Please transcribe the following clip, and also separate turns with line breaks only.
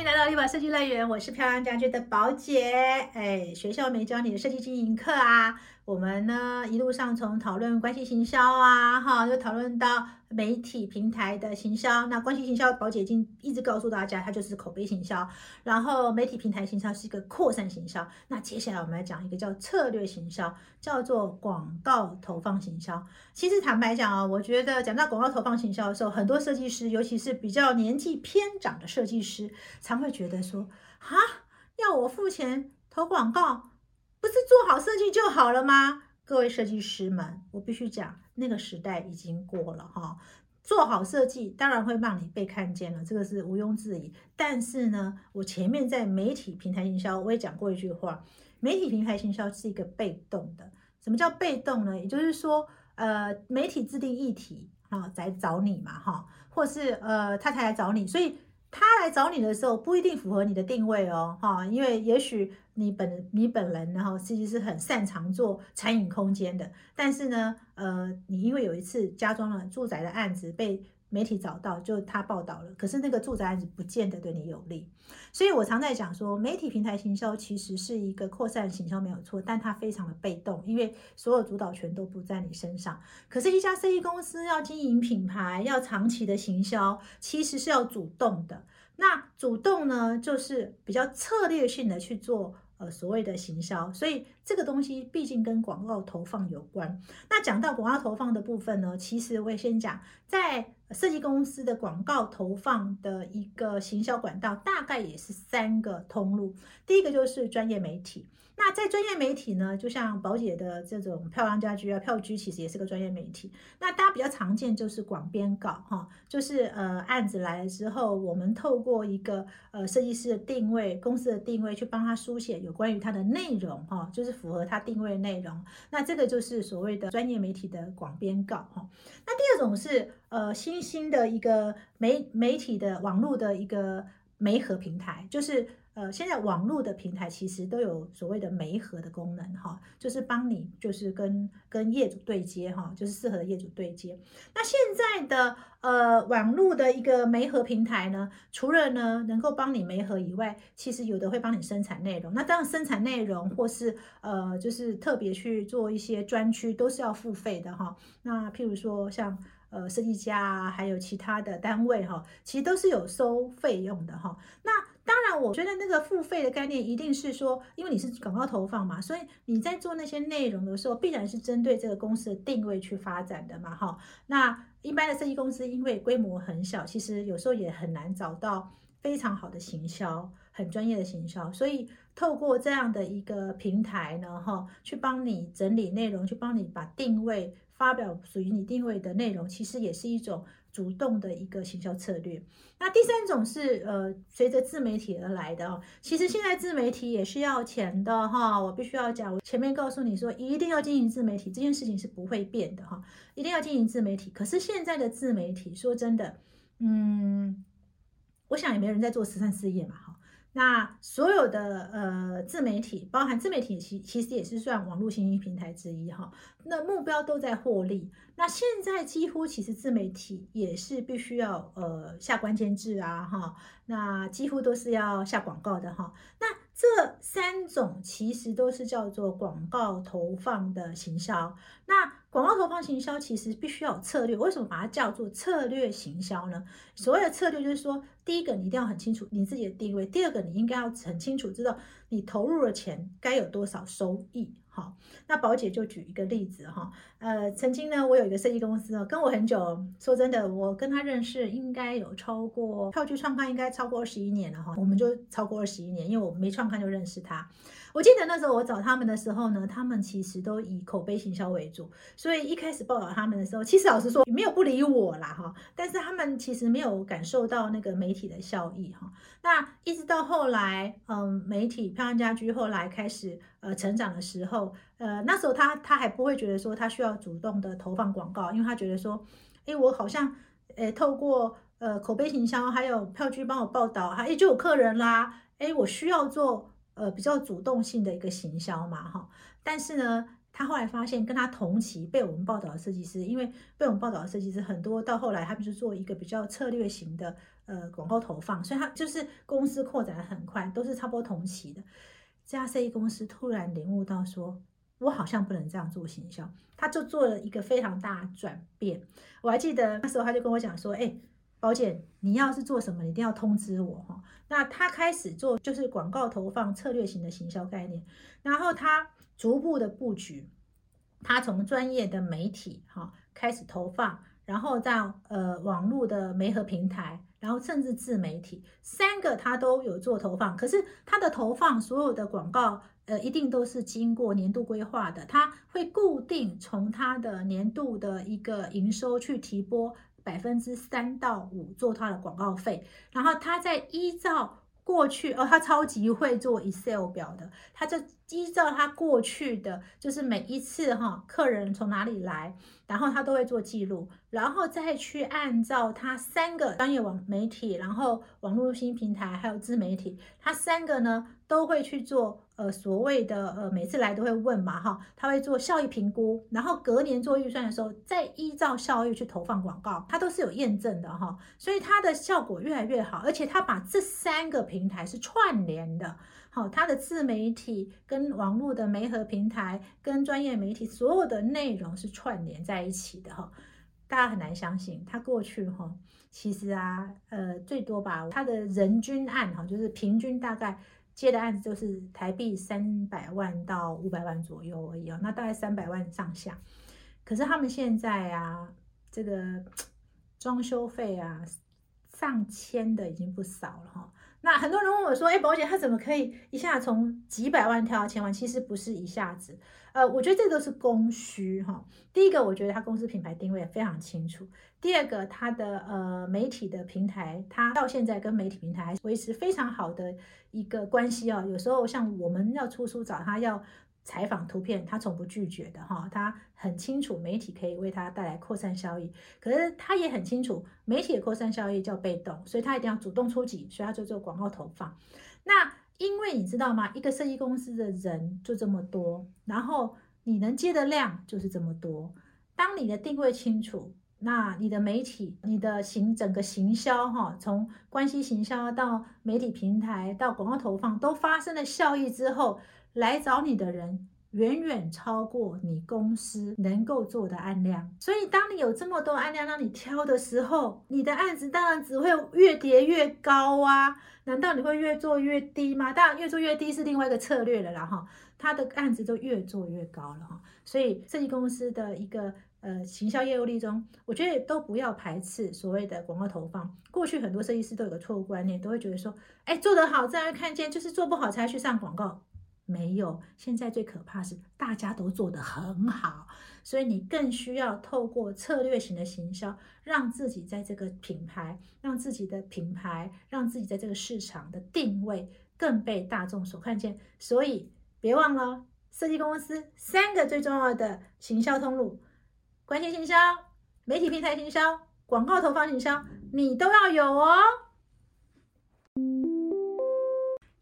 迎来到丽宝设计乐园，我是漂亮家居的宝姐。哎，学校没教你的设计经营课啊？我们呢一路上从讨论关系行销啊，哈，又讨论到媒体平台的行销。那关系行销，宝姐已经一直告诉大家，它就是口碑行销。然后媒体平台行销是一个扩散行销。那接下来我们来讲一个叫策略行销，叫做广告投放行销。其实坦白讲啊，我觉得讲到广告投放行销的时候，很多设计师，尤其是比较年纪偏长的设计师，常会觉得说，哈，要我付钱投广告？不是做好设计就好了吗？各位设计师们，我必须讲，那个时代已经过了哈。做好设计当然会让你被看见了，这个是毋庸置疑。但是呢，我前面在媒体平台营销我也讲过一句话：媒体平台营销是一个被动的。什么叫被动呢？也就是说，呃，媒体制定议题啊，来找你嘛哈，或是呃，他才来找你，所以。他来找你的时候不一定符合你的定位哦，哈，因为也许你本你本人然后其实是很擅长做餐饮空间的，但是呢，呃，你因为有一次加装了住宅的案子被。媒体找到就他报道了，可是那个住宅案子不见得对你有利，所以我常在讲说，媒体平台行销其实是一个扩散行销没有错，但它非常的被动，因为所有主导权都不在你身上。可是，一家设计公司要经营品牌，要长期的行销，其实是要主动的。那主动呢，就是比较策略性的去做。呃，所谓的行销，所以这个东西毕竟跟广告投放有关。那讲到广告投放的部分呢，其实我也先讲，在设计公司的广告投放的一个行销管道，大概也是三个通路。第一个就是专业媒体。那在专业媒体呢，就像宝姐的这种漂亮家居啊，票居其实也是个专业媒体。那大家比较常见就是广编稿哈，就是呃案子来了之后，我们透过一个呃设计师的定位、公司的定位去帮他书写有关于他的内容哈，就是符合它定位内容。那这个就是所谓的专业媒体的广编稿哈。那第二种是呃新兴的一个媒媒体的网络的一个媒合平台，就是。呃，现在网络的平台其实都有所谓的媒合的功能哈，就是帮你就是跟跟业主对接哈，就是适合的业主对接。那现在的呃网络的一个媒合平台呢，除了呢能够帮你媒合以外，其实有的会帮你生产内容。那当然生产内容或是呃就是特别去做一些专区，都是要付费的哈。那譬如说像呃设计家啊，还有其他的单位哈，其实都是有收费用的哈。那然，我觉得那个付费的概念一定是说，因为你是广告投放嘛，所以你在做那些内容的时候，必然是针对这个公司的定位去发展的嘛，哈。那一般的设计公司因为规模很小，其实有时候也很难找到非常好的行销、很专业的行销，所以透过这样的一个平台呢，哈，去帮你整理内容，去帮你把定位发表属于你定位的内容，其实也是一种。主动的一个行销策略。那第三种是呃，随着自媒体而来的哦。其实现在自媒体也是要钱的哈。我必须要讲，我前面告诉你说，一定要经营自媒体，这件事情是不会变的哈。一定要经营自媒体。可是现在的自媒体，说真的，嗯，我想也没人在做慈善事业嘛哈。那所有的呃自媒体，包含自媒体，其其实也是算网络新兴平台之一哈。那目标都在获利。那现在几乎其实自媒体也是必须要呃下关键字啊哈。那几乎都是要下广告的哈。那这三种其实都是叫做广告投放的行销。那广告投放行销其实必须要有策略，为什么把它叫做策略行销呢？所谓的策略就是说，第一个你一定要很清楚你自己的定位，第二个你应该要很清楚知道你投入的钱该有多少收益。好，那宝姐就举一个例子哈，呃，曾经呢，我有一个设计公司哦，跟我很久，说真的，我跟他认识应该有超过票据创刊应该超过二十一年了哈，我们就超过二十一年，因为我没创刊就认识他。我记得那时候我找他们的时候呢，他们其实都以口碑行销为主，所以一开始报道他们的时候，其实老实说没有不理我啦哈，但是他们其实没有感受到那个媒体的效益哈。那一直到后来，嗯，媒体漂亮家居后来开始呃成长的时候，呃，那时候他他还不会觉得说他需要主动的投放广告，因为他觉得说，哎，我好像呃透过呃口碑行销还有票据帮我报道，哎就有客人啦，哎我需要做。呃，比较主动性的一个行销嘛，哈，但是呢，他后来发现，跟他同期被我们报道的设计师，因为被我们报道的设计师很多，到后来他们就做一个比较策略型的呃广告投放，所以他就是公司扩展的很快，都是差不多同期的。这家设计公司突然领悟到说，我好像不能这样做行销，他就做了一个非常大转变。我还记得那时候他就跟我讲说，哎，宝姐，你要是做什么，一定要通知我哈。那他开始做就是广告投放策略型的行销概念，然后他。逐步的布局，他从专业的媒体哈开始投放，然后到呃网络的媒合平台，然后甚至自媒体，三个他都有做投放。可是他的投放所有的广告，呃，一定都是经过年度规划的，他会固定从他的年度的一个营收去提拨百分之三到五做他的广告费，然后他再依照。过去哦，他超级会做 Excel 表的，他就依照他过去的，就是每一次哈，客人从哪里来，然后他都会做记录，然后再去按照他三个专业网媒体，然后网络新平台还有自媒体，他三个呢都会去做。呃，所谓的呃，每次来都会问嘛，哈，他会做效益评估，然后隔年做预算的时候，再依照效益去投放广告，它都是有验证的哈，所以它的效果越来越好，而且它把这三个平台是串联的，好，它的自媒体跟网络的媒合平台跟专业媒体所有的内容是串联在一起的哈，大家很难相信，他过去哈，其实啊，呃，最多吧，他的人均案哈，就是平均大概。接的案子就是台币三百万到五百万左右而已哦，那大概三百万上下。可是他们现在啊，这个装修费啊，上千的已经不少了哈。那很多人问我说：“哎，宝姐，他怎么可以一下从几百万跳到千万？”其实不是一下子，呃，我觉得这都是供需哈。第一个，我觉得他公司品牌定位非常清楚；第二个，他的呃媒体的平台，他到现在跟媒体平台还维持非常好的一个关系哦。有时候像我们要出书找他要。采访图片，他从不拒绝的哈，他很清楚媒体可以为他带来扩散效益，可是他也很清楚媒体的扩散效益叫被动，所以他一定要主动出击，所以他就做广告投放。那因为你知道吗？一个设计公司的人就这么多，然后你能接的量就是这么多。当你的定位清楚，那你的媒体、你的行整个行销哈，从关系行销到媒体平台到广告投放都发生了效益之后。来找你的人远远超过你公司能够做的案量，所以当你有这么多案量让你挑的时候，你的案子当然只会越叠越高啊！难道你会越做越低吗？当然，越做越低是另外一个策略了啦哈。他的案子都越做越高了哈，所以设计公司的一个呃行销业务力中，我觉得都不要排斥所谓的广告投放。过去很多设计师都有个错误观念，都会觉得说，哎，做得好自然会看见，就是做不好才去上广告。没有，现在最可怕是大家都做得很好，所以你更需要透过策略型的行销，让自己在这个品牌，让自己的品牌，让自己在这个市场的定位更被大众所看见。所以别忘了，设计公司三个最重要的行销通路：关系行销、媒体平台行销、广告投放行销，你都要有哦。